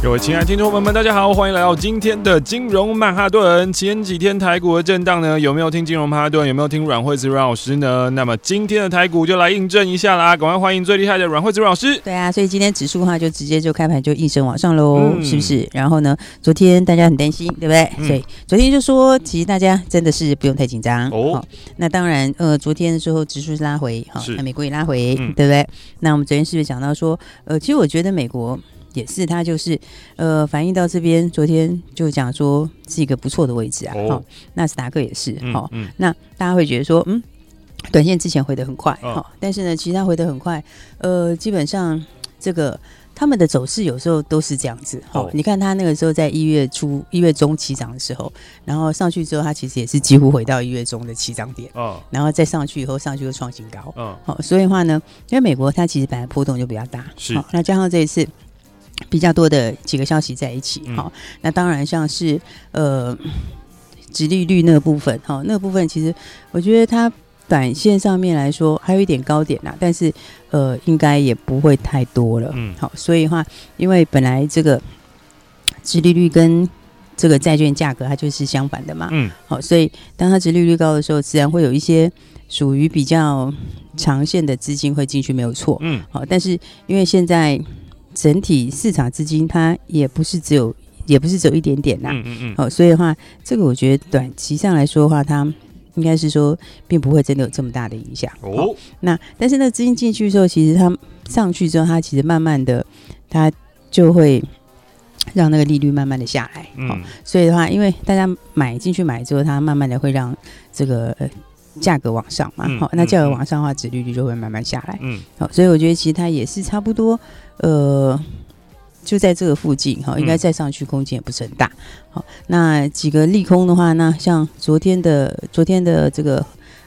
各位亲爱的听众朋友们，大家好，欢迎来到今天的金融曼哈顿。前几天台股的震荡呢，有没有听金融曼哈顿？有没有听阮惠子阮老师呢？那么今天的台股就来印证一下啦！赶快欢迎最厉害的阮惠子阮老师。对啊，所以今天指数的话，就直接就开盘就应声往上喽，嗯、是不是？然后呢，昨天大家很担心，对不对？嗯、所以昨天就说，其实大家真的是不用太紧张哦。那当然，呃，昨天的时候指数是拉回，好，那美国也拉回，嗯、对不对？那我们昨天是不是讲到说，呃，其实我觉得美国。也是，它就是呃，反映到这边，昨天就讲说是一个不错的位置啊。好、哦，纳斯达克也是，好、嗯，嗯、那大家会觉得说，嗯，短线之前回得很快，好、哦，但是呢，其实它回得很快，呃，基本上这个他们的走势有时候都是这样子。好、哦，你看它那个时候在一月初、一月中起涨的时候，然后上去之后，它其实也是几乎回到一月中的起涨点，哦，然后再上去以后，上去又创新高，嗯、哦，好，所以的话呢，因为美国它其实本来波动就比较大，是，好，那加上这一次。比较多的几个消息在一起，好、嗯，那当然像是呃，殖利率那个部分，哈，那个部分其实我觉得它短线上面来说还有一点高点啦，但是呃，应该也不会太多了，嗯，好，所以的话，因为本来这个殖利率跟这个债券价格它就是相反的嘛，嗯，好，所以当它殖利率高的时候，自然会有一些属于比较长线的资金会进去，没有错，嗯，好，但是因为现在。整体市场资金它也不是只有，也不是只有一点点呐。嗯嗯嗯。好，所以的话，这个我觉得短期上来说的话，它应该是说，并不会真的有这么大的影响。哦。那但是那资金进去之后，其实它上去之后，它其实慢慢的，它就会让那个利率慢慢的下来。嗯。所以的话，因为大家买进去买之后，它慢慢的会让这个。价格往上嘛，好、嗯，那价格往上的话，指利率就会慢慢下来，嗯，好，所以我觉得其实它也是差不多，呃，就在这个附近，哈，应该再上去空间也不是很大，好，那几个利空的话，那像昨天的昨天的这个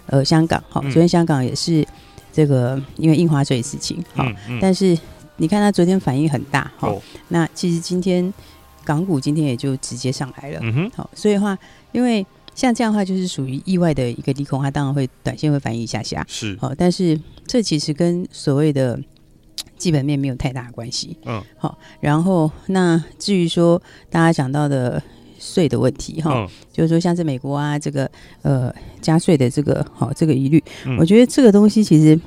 呃香港，好，昨天香港也是这个因为印花税事情，好，但是你看它昨天反应很大，好，那其实今天港股今天也就直接上来了，嗯哼，好，所以的话因为。像这样的话，就是属于意外的一个利空，它当然会短线会反应一下下，是。好，但是这其实跟所谓的基本面没有太大的关系，嗯，好，然后那至于说大家讲到的税的问题，哈，就是说像是美国啊，这个呃加税的这个好这个疑虑，我觉得这个东西其实。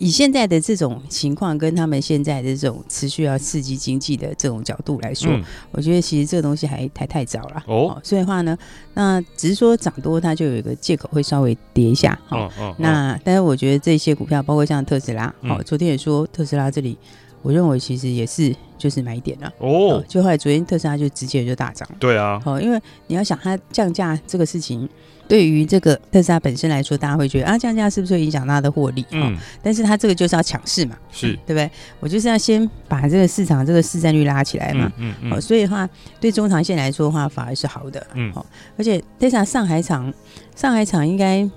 以现在的这种情况，跟他们现在的这种持续要刺激经济的这种角度来说，嗯、我觉得其实这个东西还还太早了。哦，所以的话呢，那只是说涨多，它就有一个借口会稍微跌一下。哦哦，那但是我觉得这些股票，包括像特斯拉，好、嗯，昨天也说特斯拉这里，我认为其实也是就是买点了。哦，就后来昨天特斯拉就直接就大涨。对啊，好，因为你要想它降价这个事情。对于这个特斯拉本身来说，大家会觉得啊，降价是不是会影响它的获利？嗯，但是它这个就是要抢势嘛，是。对不对？我就是要先把这个市场这个市占率拉起来嘛，嗯嗯，所以的话，对中长线来说的话，反而是好的，嗯，好，而且特斯拉上海厂，上海厂应该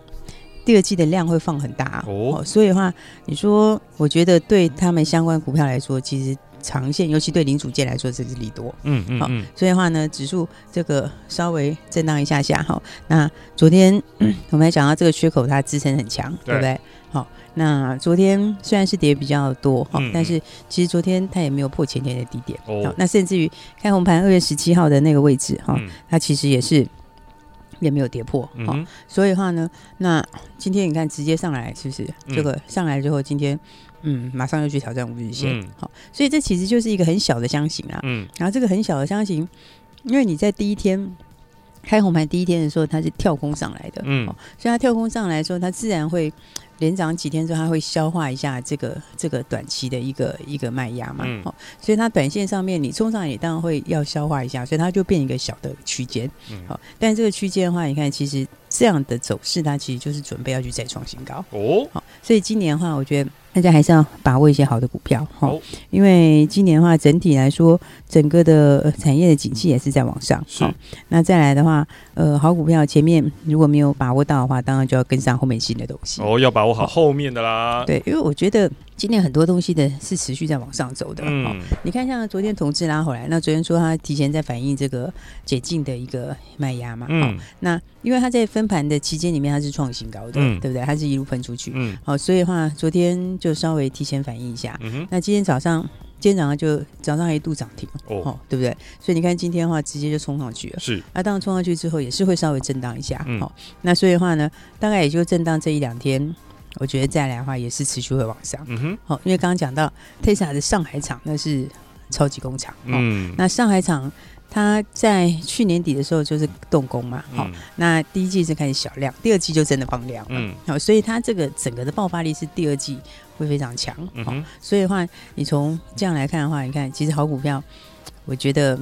第二季的量会放很大哦，所以的话，你说，我觉得对他们相关股票来说，其实。长线，尤其对零组件来说，这是利多。嗯嗯，好，所以的话呢，指数这个稍微震荡一下下，哈。那昨天、嗯、我们还讲到这个缺口，它支撑很强，对不对？好，那昨天虽然是跌比较多，哈，但是其实昨天它也没有破前天的低点。哦，那甚至于开红盘二月十七号的那个位置，哈，它其实也是也没有跌破。好，所以的话呢，那今天你看直接上来，是不是？这个上来之后，今天。嗯，马上又去挑战五日线，嗯、好，所以这其实就是一个很小的箱型啊。嗯，然后这个很小的箱型，因为你在第一天开红盘第一天的时候，它是跳空上来的，嗯，所以它跳空上来的时候，它自然会连涨几天之后，它会消化一下这个这个短期的一个一个卖压嘛，好、嗯，所以它短线上面你冲上来，你当然会要消化一下，所以它就变一个小的区间，嗯，好，但这个区间的话，你看其实这样的走势，它其实就是准备要去再创新高哦，好，所以今年的话，我觉得。大家还是要把握一些好的股票哈，因为今年的话，整体来说，整个的产业的景气也是在往上。是，那再来的话，呃，好股票前面如果没有把握到的话，当然就要跟上后面新的东西。哦，要把握好后面的啦。对，因为我觉得今年很多东西的是持续在往上走的。嗯，你看，像昨天同志拉回来，那昨天说他提前在反映这个解禁的一个卖压嘛。嗯，那因为他在分盘的期间里面，它是创新高的，嗯、对不对？它是一路喷出去。嗯，好，所以的话，昨天。就稍微提前反应一下，嗯、哼。那今天早上，今天早上就早上还一度涨停哦，哦，对不对？所以你看今天的话，直接就冲上去了。是，那、啊、当然冲上去之后，也是会稍微震荡一下，好、嗯。哦，那所以的话呢，大概也就震荡这一两天，我觉得再来的话，也是持续会往上。嗯哼，好、哦，因为刚刚讲到 Tesla 的上海厂，那是超级工厂，哦、嗯，那上海厂。它在去年底的时候就是动工嘛，好、嗯，那第一季是开始小量，第二季就真的放量，嗯，好，所以它这个整个的爆发力是第二季会非常强，好、嗯哼，所以的话，你从这样来看的话，你看其实好股票，我觉得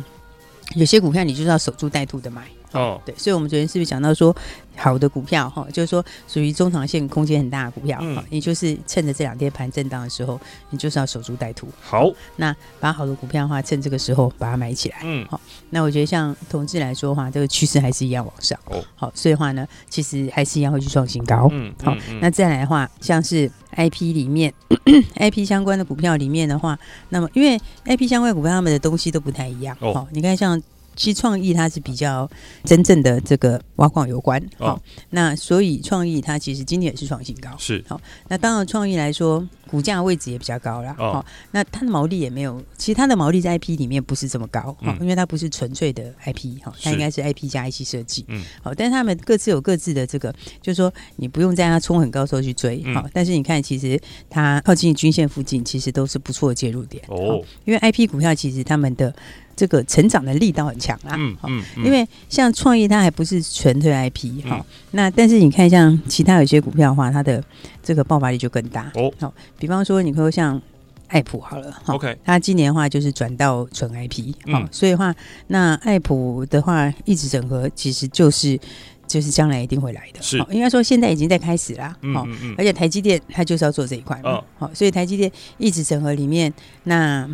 有些股票你就是要守株待兔的买。哦，对，所以，我们昨天是不是讲到说，好的股票哈，就是说属于中长线空间很大的股票，嗯，也就是趁着这两天盘震荡的时候，你就是要守株待兔。好，那把好的股票的话，趁这个时候把它买起来。嗯，好，那我觉得像同志来说的话，这个趋势还是一样往上。哦，好，所以的话呢，其实还是一样会去创新高。嗯，好，那再来的话，像是 IP 里面，IP 相关的股票里面的话，那么因为 IP 相关的股票，他们的东西都不太一样。哦，你看像。其实创意它是比较真正的这个挖矿有关，好、哦，那所以创意它其实今年也是创新高，是好，那当然创意来说。股价位置也比较高了，哦，那它的毛利也没有，其实它的毛利在 IP 里面不是这么高，嗯，因为它不是纯粹的 IP，哈，它应该是 IP 加 IC 设计，嗯，好，但是他们各自有各自的这个，就是说你不用在它冲很高的时候去追，好，但是你看其实它靠近均线附近，其实都是不错的介入点，哦，因为 IP 股票其实他们的这个成长的力道很强啊，嗯嗯，因为像创意它还不是纯粹 IP，哈，那但是你看像其他有些股票的话，它的这个爆发力就更大，哦，好。比方说，你说像爱普好了，OK，它今年的话就是转到纯 IP，好、嗯，所以的话，那爱普的话一直整合，其实就是就是将来一定会来的，是，应该说现在已经在开始啦，嗯，嗯，嗯，而且台积电它就是要做这一块嘛，好、哦，所以台积电一直整合里面那。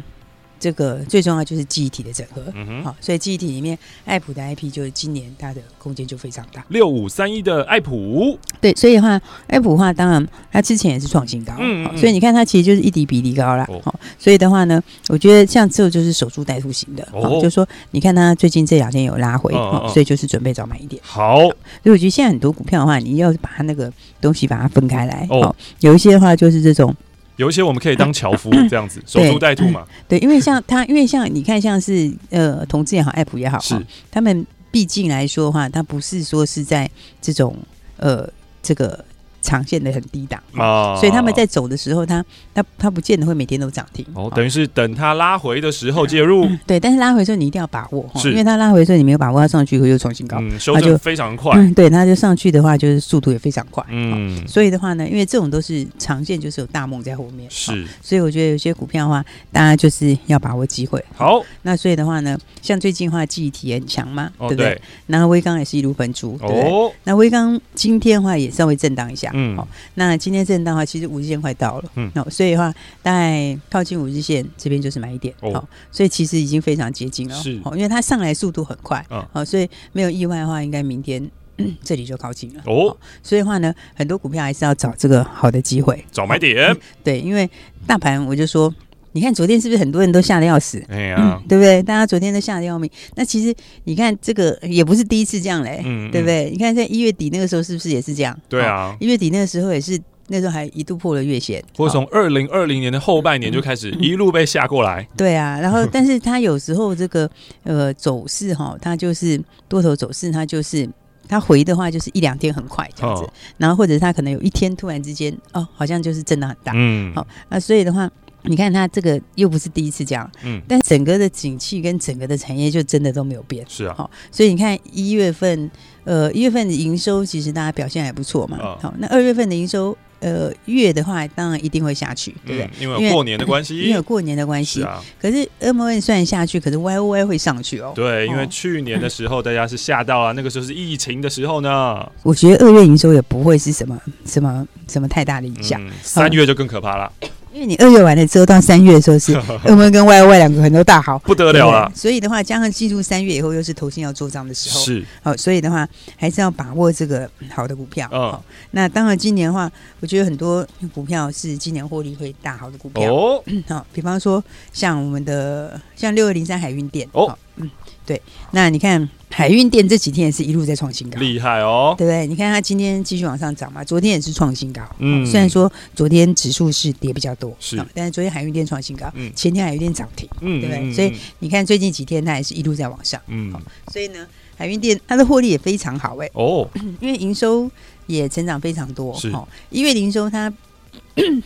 这个最重要就是记忆体的整合，好、嗯哼。哦，所以记忆体里面，爱普的 IP 就是今年它的空间就非常大。六五三一的爱普，对，所以的话，爱普的话，当然它之前也是创新高，嗯，嗯，嗯、哦，所以你看它其实就是一底比一底高了，哦，哦，所以的话呢，我觉得像这就是守株待兔型的，就是说你看它最近这两天有拉回，哦，哦，所以就是准备早买一点。好，所以我觉得现在很多股票的话，你要把它那个东西把它分开来，哦，哦，有一些的话就是这种。有一些我们可以当樵夫 这样子，守株待兔嘛。对，因为像他，因为像你看，像是呃，同志也好，爱普也好，是他们毕竟来说的话，他不是说是在这种呃这个。长线的很低档啊，所以他们在走的时候，他他他不见得会每天都涨停哦。等于是等它拉回的时候 介入，对。但是拉回的时候你一定要把握，是因为它拉回的时候你没有把握，它上去以后又重新高，嗯，修正非常快。对，它就上去的话，就是速度也非常快。嗯，所以的话呢，因为这种都是长线，就是有大梦在后面。是，所以我觉得有些股票的话，大家就是要把握机会。好，那所以的话呢，像最近的话记忆体也很强嘛，对不对？然后威刚也是一路喷出，哦。那威刚今天的话也稍微震荡一下。嗯，好，那今天震荡的话，其实五日线快到了，嗯，那所以的话，大概靠近五日线这边就是买一点，哦，所以其实已经非常接近了，是，因为它上来速度很快，好，所以没有意外的话，应该明天 这里就靠近了，哦，所以的话呢，很多股票还是要找这个好的机会，找买点，对，因为大盘我就说。你看昨天是不是很多人都吓得要死？哎呀、嗯，对不对？大家昨天都吓得要命。那其实你看这个也不是第一次这样嘞，嗯嗯对不对？你看在一月底那个时候是不是也是这样？对啊，一月底那个时候也是，那时候还一度破了月线。或者从二零二零年的后半年就开始一路被吓过来。对啊，然后 但是它有时候这个呃走势哈，它就是多头走势，它就是它回的话就是一两天很快这样子，哦、然后或者它可能有一天突然之间哦，好像就是震荡很大。嗯，好，那所以的话。你看它这个又不是第一次这样，嗯，但整个的景气跟整个的产业就真的都没有变，是啊，好，所以你看一月份，呃，一月份的营收其实大家表现还不错嘛，好，那二月份的营收，呃，月的话当然一定会下去，对不对？因为过年的关系，因为有过年的关系啊。可是 MON 虽然下去，可是 YOY 会上去哦。对，因为去年的时候大家是吓到啊，那个时候是疫情的时候呢。我觉得二月营收也不会是什么什么什么太大的影响，三月就更可怕了。因为你二月完了之后到三月的时候是，我们跟 Y Y 两个很多大好不得了了。所以的话，加上进入三月以后又是投信要做账的时候，是好，所以的话还是要把握这个好的股票。哦，那当然今年的话，我觉得很多股票是今年获利会大好的股票。哦，好，比方说像我们的像六二零三海运店。哦，嗯。对，那你看海运店这几天也是一路在创新高，厉害哦，对不对？你看它今天继续往上涨嘛，昨天也是创新高。嗯，虽然说昨天指数是跌比较多，是，但是昨天海运店创新高，嗯，前天海运店涨停，嗯，对不对？所以你看最近几天它也是一路在往上，嗯，所以呢，海运店它的获利也非常好哎，哦，因为营收也成长非常多，是，一月营收它。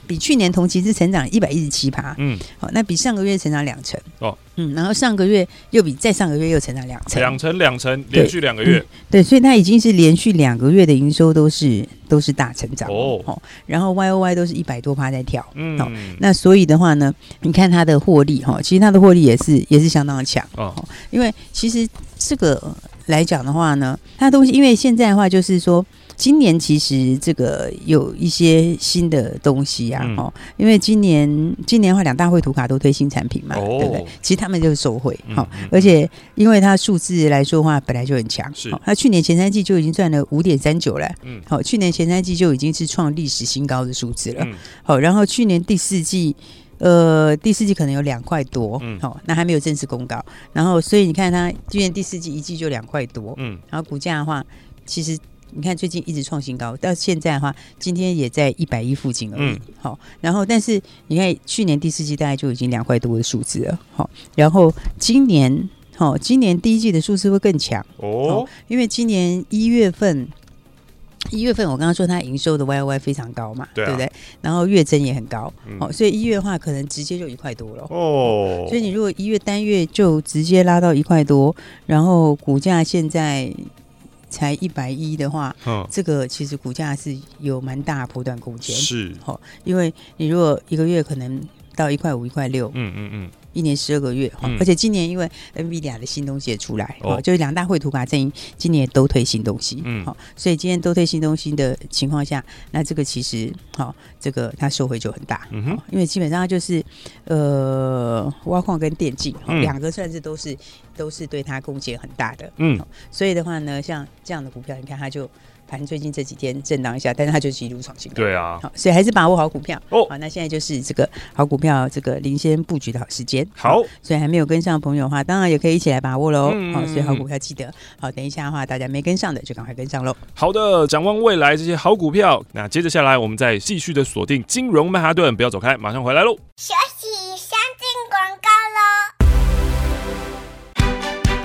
比去年同期是成长一百一十七趴，嗯，好，那比上个月成长两成，哦，嗯，然后上个月又比再上个月又成长两成，两成两成，连续两个月，对，所以它已经是连续两个月的营收都是都是大成长哦，然后 Y O Y 都是一百多趴在跳，嗯，好，那所以的话呢，你看它的获利哈，其实它的获利也是也是相当的强哦，因为其实这个来讲的话呢，它东西因为现在的话就是说。今年其实这个有一些新的东西啊，哦，因为今年今年的话，两大绘图卡都推新产品嘛，对不对？其实他们就是受惠，好，而且因为它数字来说的话，本来就很强，是。它去年前三季就已经赚了五点三九了，嗯，好，去年前三季就已经是创历史新高的数字了，好，然后去年第四季，呃，第四季可能有两块多，嗯，好，那还没有正式公告，然后所以你看它今年第四季一季就两块多，嗯，然后股价的话，其实。你看最近一直创新高，到现在的话，今天也在一百一附近而已。好、嗯，然后但是你看去年第四季大概就已经两块多的数字了。好，然后今年，好，今年第一季的数字会更强哦，因为今年一月份，一月份我刚刚说它营收的 Y Y 非常高嘛，对，啊、对不对？然后月增也很高，好、嗯，所以一月的话可能直接就一块多了哦。所以你如果一月单月就直接拉到一块多，然后股价现在。才一百一的话，嗯，这个其实股价是有蛮大波段空间，是，好，因为你如果一个月可能到一块五、一块六，嗯嗯嗯。一年十二个月，嗯、而且今年因为 NVIDIA 的新东西也出来，哦，就是两大绘图卡阵营今年也都推新东西，嗯，好，所以今天都推新东西的情况下，那这个其实，好，这个它收回就很大，嗯哼，因为基本上它就是呃挖矿跟电竞，两、嗯、个算是都是都是对它贡献很大的，嗯，所以的话呢，像这样的股票，你看它就。反正最近这几天震荡一下，但是它就是一路创新高。对啊，好，所以还是把握好股票哦。好，那现在就是这个好股票这个领先布局的好时间。好，所以还没有跟上的朋友的话，当然也可以一起来把握喽。嗯，好，所以好股票记得好，等一下的话，大家没跟上的就赶快跟上喽。好的，展望未来这些好股票，那接着下来我们再继续的锁定金融曼哈顿，不要走开，马上回来喽。休息，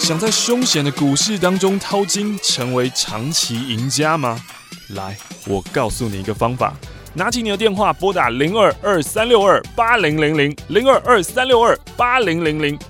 想在凶险的股市当中淘金，成为长期赢家吗？来，我告诉你一个方法。拿起你的电话，拨打零二二三六二八零零零零二二三六二八零零零。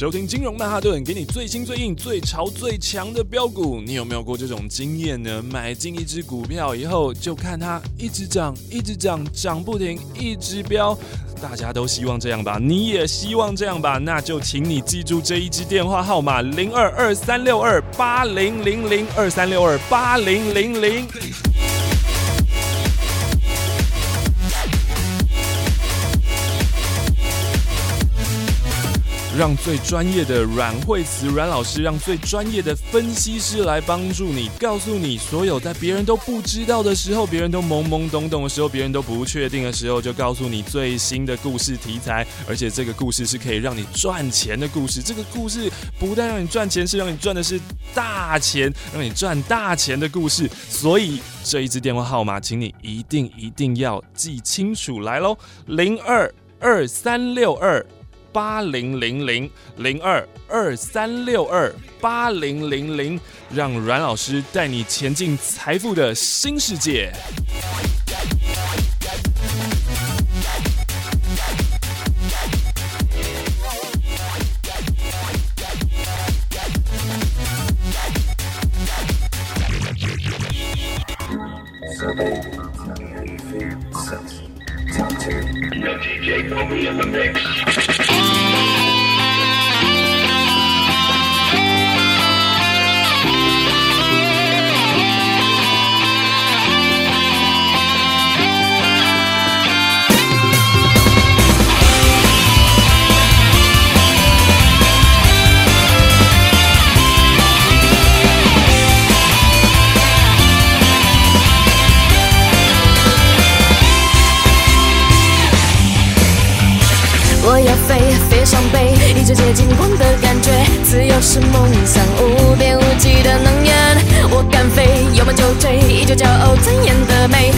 收听金融曼哈顿，给你最新最硬、最潮最强的标股。你有没有过这种经验呢？买进一只股票以后，就看它一直涨，一直涨，涨不停，一直飙。大家都希望这样吧？你也希望这样吧？那就请你记住这一支电话号码：零二二三六二八零零零二三六二八零零零。让最专业的阮慧慈阮老师，让最专业的分析师来帮助你，告诉你所有在别人都不知道的时候，别人都懵懵懂懂的时候，别人都不确定的时候，就告诉你最新的故事题材，而且这个故事是可以让你赚钱的故事。这个故事不但让你赚钱，是让你赚的是大钱，让你赚大钱的故事。所以这一支电话号码，请你一定一定要记清楚来喽，零二二三六二。八零零零零二二三六二八零零零，让阮老师带你前进财富的新世界。金光的感觉，自由是梦想，无边无际的能源。我敢飞，有梦就追，依旧骄傲尊严的美。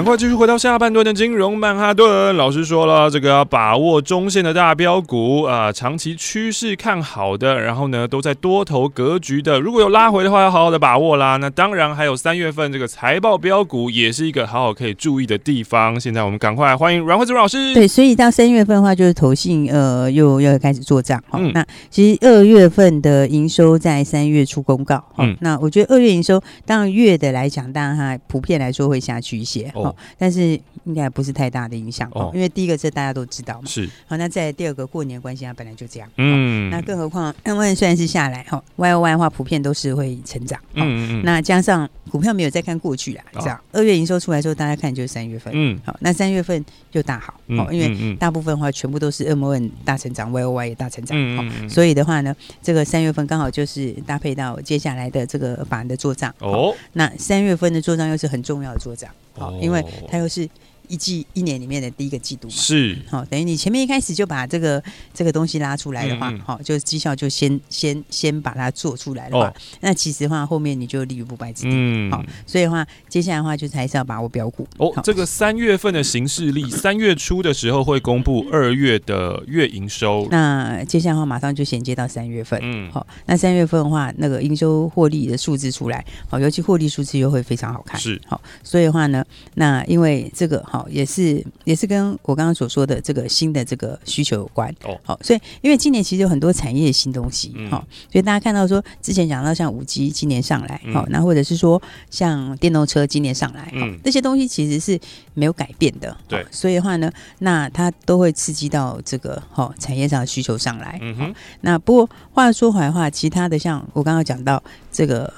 赶快继续回到下半段的金融曼哈顿。老师说了，这个要把握中线的大标股啊、呃，长期趋势看好的，然后呢都在多头格局的，如果有拉回的话，要好好的把握啦。那当然还有三月份这个财报标股，也是一个好好可以注意的地方。现在我们赶快来欢迎阮惠慈老师。对，所以到三月份的话，就是投信呃又要开始做账。好、嗯，那其实二月份的营收在三月初公告。嗯，那我觉得二月营收，当然月的来讲，当然它普遍来说会下去一些。哦，但是应该不是太大的影响哦，因为第一个这大家都知道嘛，是。好，那在第二个过年关系，它本来就这样，嗯，那更何况 N 虽然是下来哈，Y O Y 的话普遍都是会成长，嗯嗯嗯，那加上股票没有再看过去啦，这样二月营收出来之后，大家看就是三月份，嗯，好，那三月份就大好，好，因为大部分的话全部都是 M N 大成长，Y O Y 也大成长，嗯，所以的话呢，这个三月份刚好就是搭配到接下来的这个法人的做账，哦，那三月份的做账又是很重要的做账。好，因为它又是。一季一年里面的第一个季度嘛，是好，等于你前面一开始就把这个这个东西拉出来的话，好，就绩效就先先先把它做出来的话，那其实的话后面你就立于不败之地。嗯，好，所以的话接下来的话就是还是要把握标股。哦，这个三月份的行事历，三月初的时候会公布二月的月营收。那接下来的话马上就衔接到三月份。嗯，好，那三月份的话，那个营收获利的数字出来，好，尤其获利数字又会非常好看。是好，所以的话呢，那因为这个好。也是也是跟我刚刚所说的这个新的这个需求有关哦，好，所以因为今年其实有很多产业的新东西，好，所以大家看到说之前讲到像五 G 今年上来，好，那或者是说像电动车今年上来，嗯，这些东西其实是没有改变的，对，所以的话呢，那它都会刺激到这个好产业上的需求上来，嗯哼，那不过话说回来的话，其他的像我刚刚讲到这个。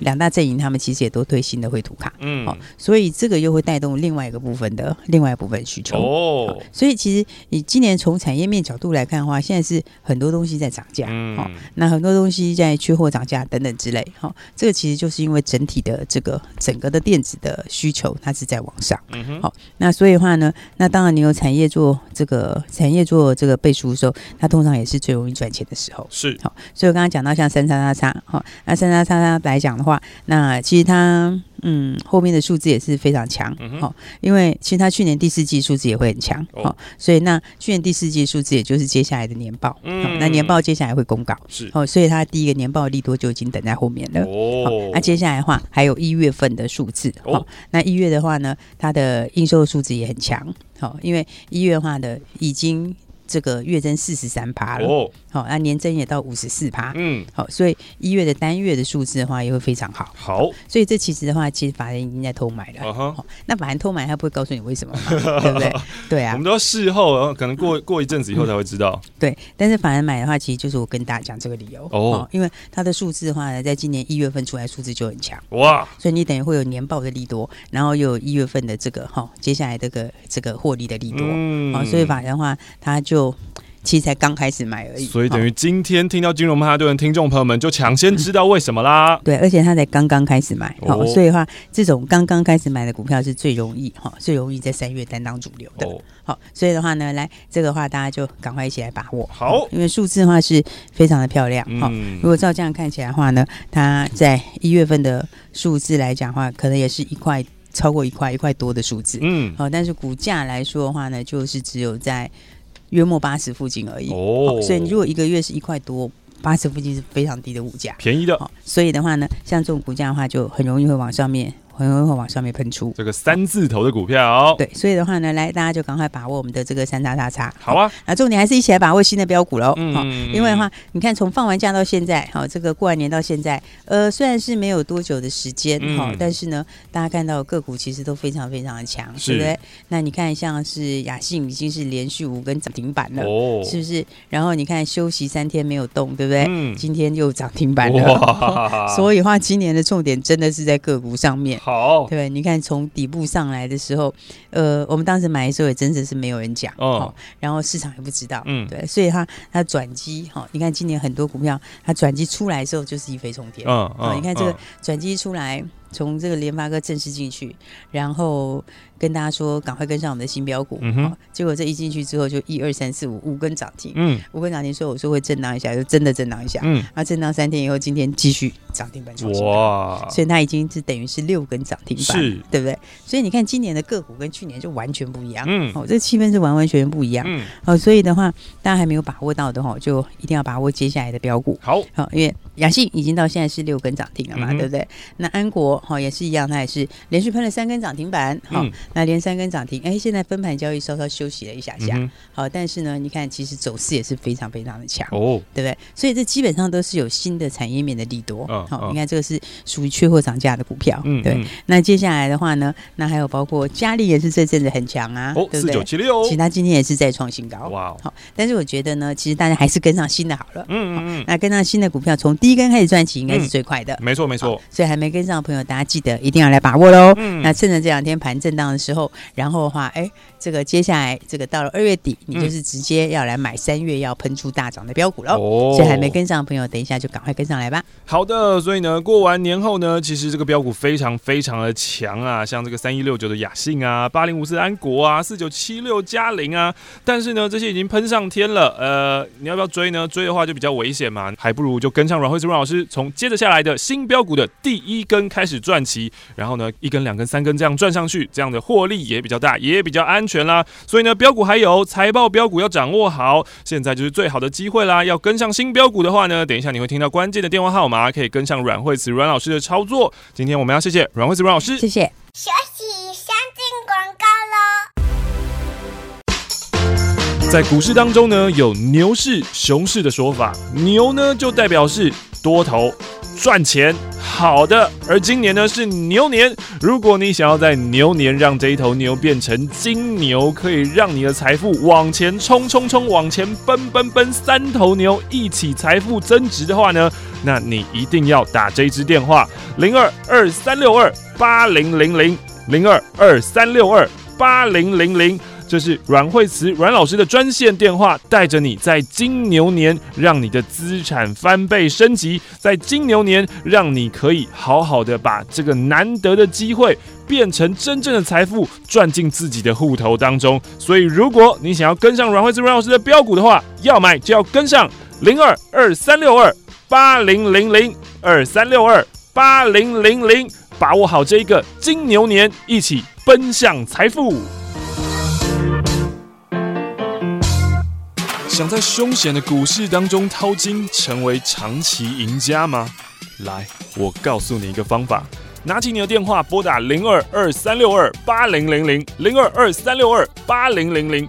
两大阵营，他们其实也都推新的绘图卡，嗯，好，所以这个又会带动另外一个部分的另外一部分需求。哦。所以其实你今年从产业面角度来看的话，现在是很多东西在涨价，嗯，那很多东西在缺货涨价等等之类，哈，这个其实就是因为整体的这个整个的电子的需求它是在往上，嗯哼，好，那所以的话呢，那当然你有产业做这个产业做这个背书的时候，它通常也是最容易赚钱的时候，是。好，所以我刚刚讲到像三叉叉叉，好，那三叉叉叉来讲的话。话，那其实它，嗯，后面的数字也是非常强，好、嗯哼，因为其实它去年第四季数字也会很强，好、哦，所以那去年第四季数字也就是接下来的年报，嗯，那年报接下来会公告，是，哦，所以它第一个年报利多就已经等在后面了，哦，那接下来的话还有一月份的数字，哦，那一月的话呢，它的应收的数字也很强，好，因为一月的话的已经。这个月增四十三趴了，哦，好，那年增也到五十四趴，嗯，好，所以一月的单月的数字的话也会非常好，好，所以这其实的话，其实法人已经在偷买了，那法人偷买他不会告诉你为什么嘛，对不对？对啊，我们都要事后，可能过 过一阵子以后才会知道，对，但是法人买的话，其实就是我跟大家讲这个理由。哦，因为它的数字的话呢，在今年一月份出来数字就很强，哇，所以你等于会有年报的利多，然后又有一月份的这个哈，接下来这个这个获利的利多，嗯，好，所以法人的话，他就。就其实才刚开始买而已，所以等于今天听到金融曼哈顿的听众朋友们就抢先知道为什么啦。嗯、对，而且他才刚刚开始买，好、哦，所以的话，这种刚刚开始买的股票是最容易哈，最容易在三月担当主流的。好、哦，所以的话呢，来这个话大家就赶快一起来把握。好，因为数字的话是非常的漂亮。好、嗯，如果照这样看起来的话呢，它在一月份的数字来讲的话，可能也是一块超过一块一块多的数字。嗯，好，但是股价来说的话呢，就是只有在。约莫八十附近而已哦，所以你如果一个月是一块多，八十附近是非常低的物价，便宜的。所以的话呢，像这种股价的话，就很容易会往上面。很容易会往上面喷出这个三字头的股票，对，所以的话呢，来大家就赶快把握我们的这个三叉叉叉。好啊，那重点还是一起来把握新的标股喽。嗯，因为的话，你看从放完假到现在，好，这个过完年到现在，呃，虽然是没有多久的时间，哈，但是呢，大家看到个股其实都非常非常的强，对不对？那你看像是雅信已经是连续五根涨停板了，哦，是不是？然后你看休息三天没有动，对不对？嗯，今天又涨停板了，所以话今年的重点真的是在个股上面。好，对，你看。从底部上来的时候，呃，我们当时买的时候也真的是没有人讲哦，然后市场也不知道，嗯，对，所以它它转机哈，你看今年很多股票它转机出来的时候就是一飞冲天，嗯，嗯，你看这个转机出来，从这个联发科正式进去，然后跟大家说赶快跟上我们的新标股，嗯哼，结果这一进去之后就一二三四五五根涨停，嗯，五根涨停，说我说会震荡一下，就真的震荡一下，嗯，那震荡三天以后，今天继续涨停板创新，哇，所以它已经是等于是六根涨停板，是，对不对？所以你看今年的个股跟去年就完全不一样，嗯，哦，这气氛是完完全全不一样，嗯，哦，所以的话，大家还没有把握到的话，就一定要把握接下来的标股，好，好，因为雅信已经到现在是六根涨停了嘛，对不对？那安国哈也是一样，它也是连续喷了三根涨停板，好，那连三根涨停，哎，现在分盘交易稍稍休息了一下下，好，但是呢，你看其实走势也是非常非常的强，哦，对不对？所以这基本上都是有新的产业面的利多，好，你看这个是属于缺货涨价的股票，嗯对。那接下来的话呢，那还有包括嘉利也是这阵子很强啊，对不对？四九七六，其他今天也是在创新高，哇，好，但是我觉得呢，其实大家还是跟上新的好了，嗯嗯嗯，那跟上新的股票从第一根开始赚起，应该是最快的，没错没错。所以还没跟上的朋友，大家记得一定要来把握喽。嗯，那趁着这两天盘震荡的时候，然后的话，哎，这个接下来这个到了二月底，你就是直接要来买三月要喷出大涨的标股喽。哦，所以还没跟上的朋友，等一下就赶快跟上来吧。好的，所以呢，过完年后呢，其实这个标股非常非常的强啊，像这个三一六九的雅信啊，八零五四安国啊，四九七六嘉陵啊，但是呢，这些已经喷上天了。呃，你要不要追呢？追的话就比较危险嘛，还不如就跟上阮慧慈阮老师，从接着下来的新标股的第一根开始赚起，然后呢，一根、两根、三根这样赚上去，这样的获利也比较大，也比较安全啦。所以呢，标股还有财报标股要掌握好，现在就是最好的机会啦。要跟上新标股的话呢，等一下你会听到关键的电话号码，可以跟上阮慧慈阮老师的操作。今天我们要谢谢阮慧慈阮老师，谢谢。休息，先进广告喽。在股市当中呢，有牛市、熊市的说法，牛呢就代表是多头。赚钱好的，而今年呢是牛年。如果你想要在牛年让这一头牛变成金牛，可以让你的财富往前冲冲冲，往前奔奔奔，三头牛一起财富增值的话呢，那你一定要打这支电话零二二三六二八零零零零二二三六二八零零零。这是阮慧慈阮老师的专线电话，带着你在金牛年让你的资产翻倍升级，在金牛年让你可以好好的把这个难得的机会变成真正的财富，赚进自己的户头当中。所以，如果你想要跟上阮慧慈阮老师的标股的话，要买就要跟上零二二三六二八零零零二三六二八零零零，把握好这一个金牛年，一起奔向财富。想在凶险的股市当中淘金，成为长期赢家吗？来，我告诉你一个方法。拿起你的电话，拨打零二二三六二八零零零零二二三六二八零零零。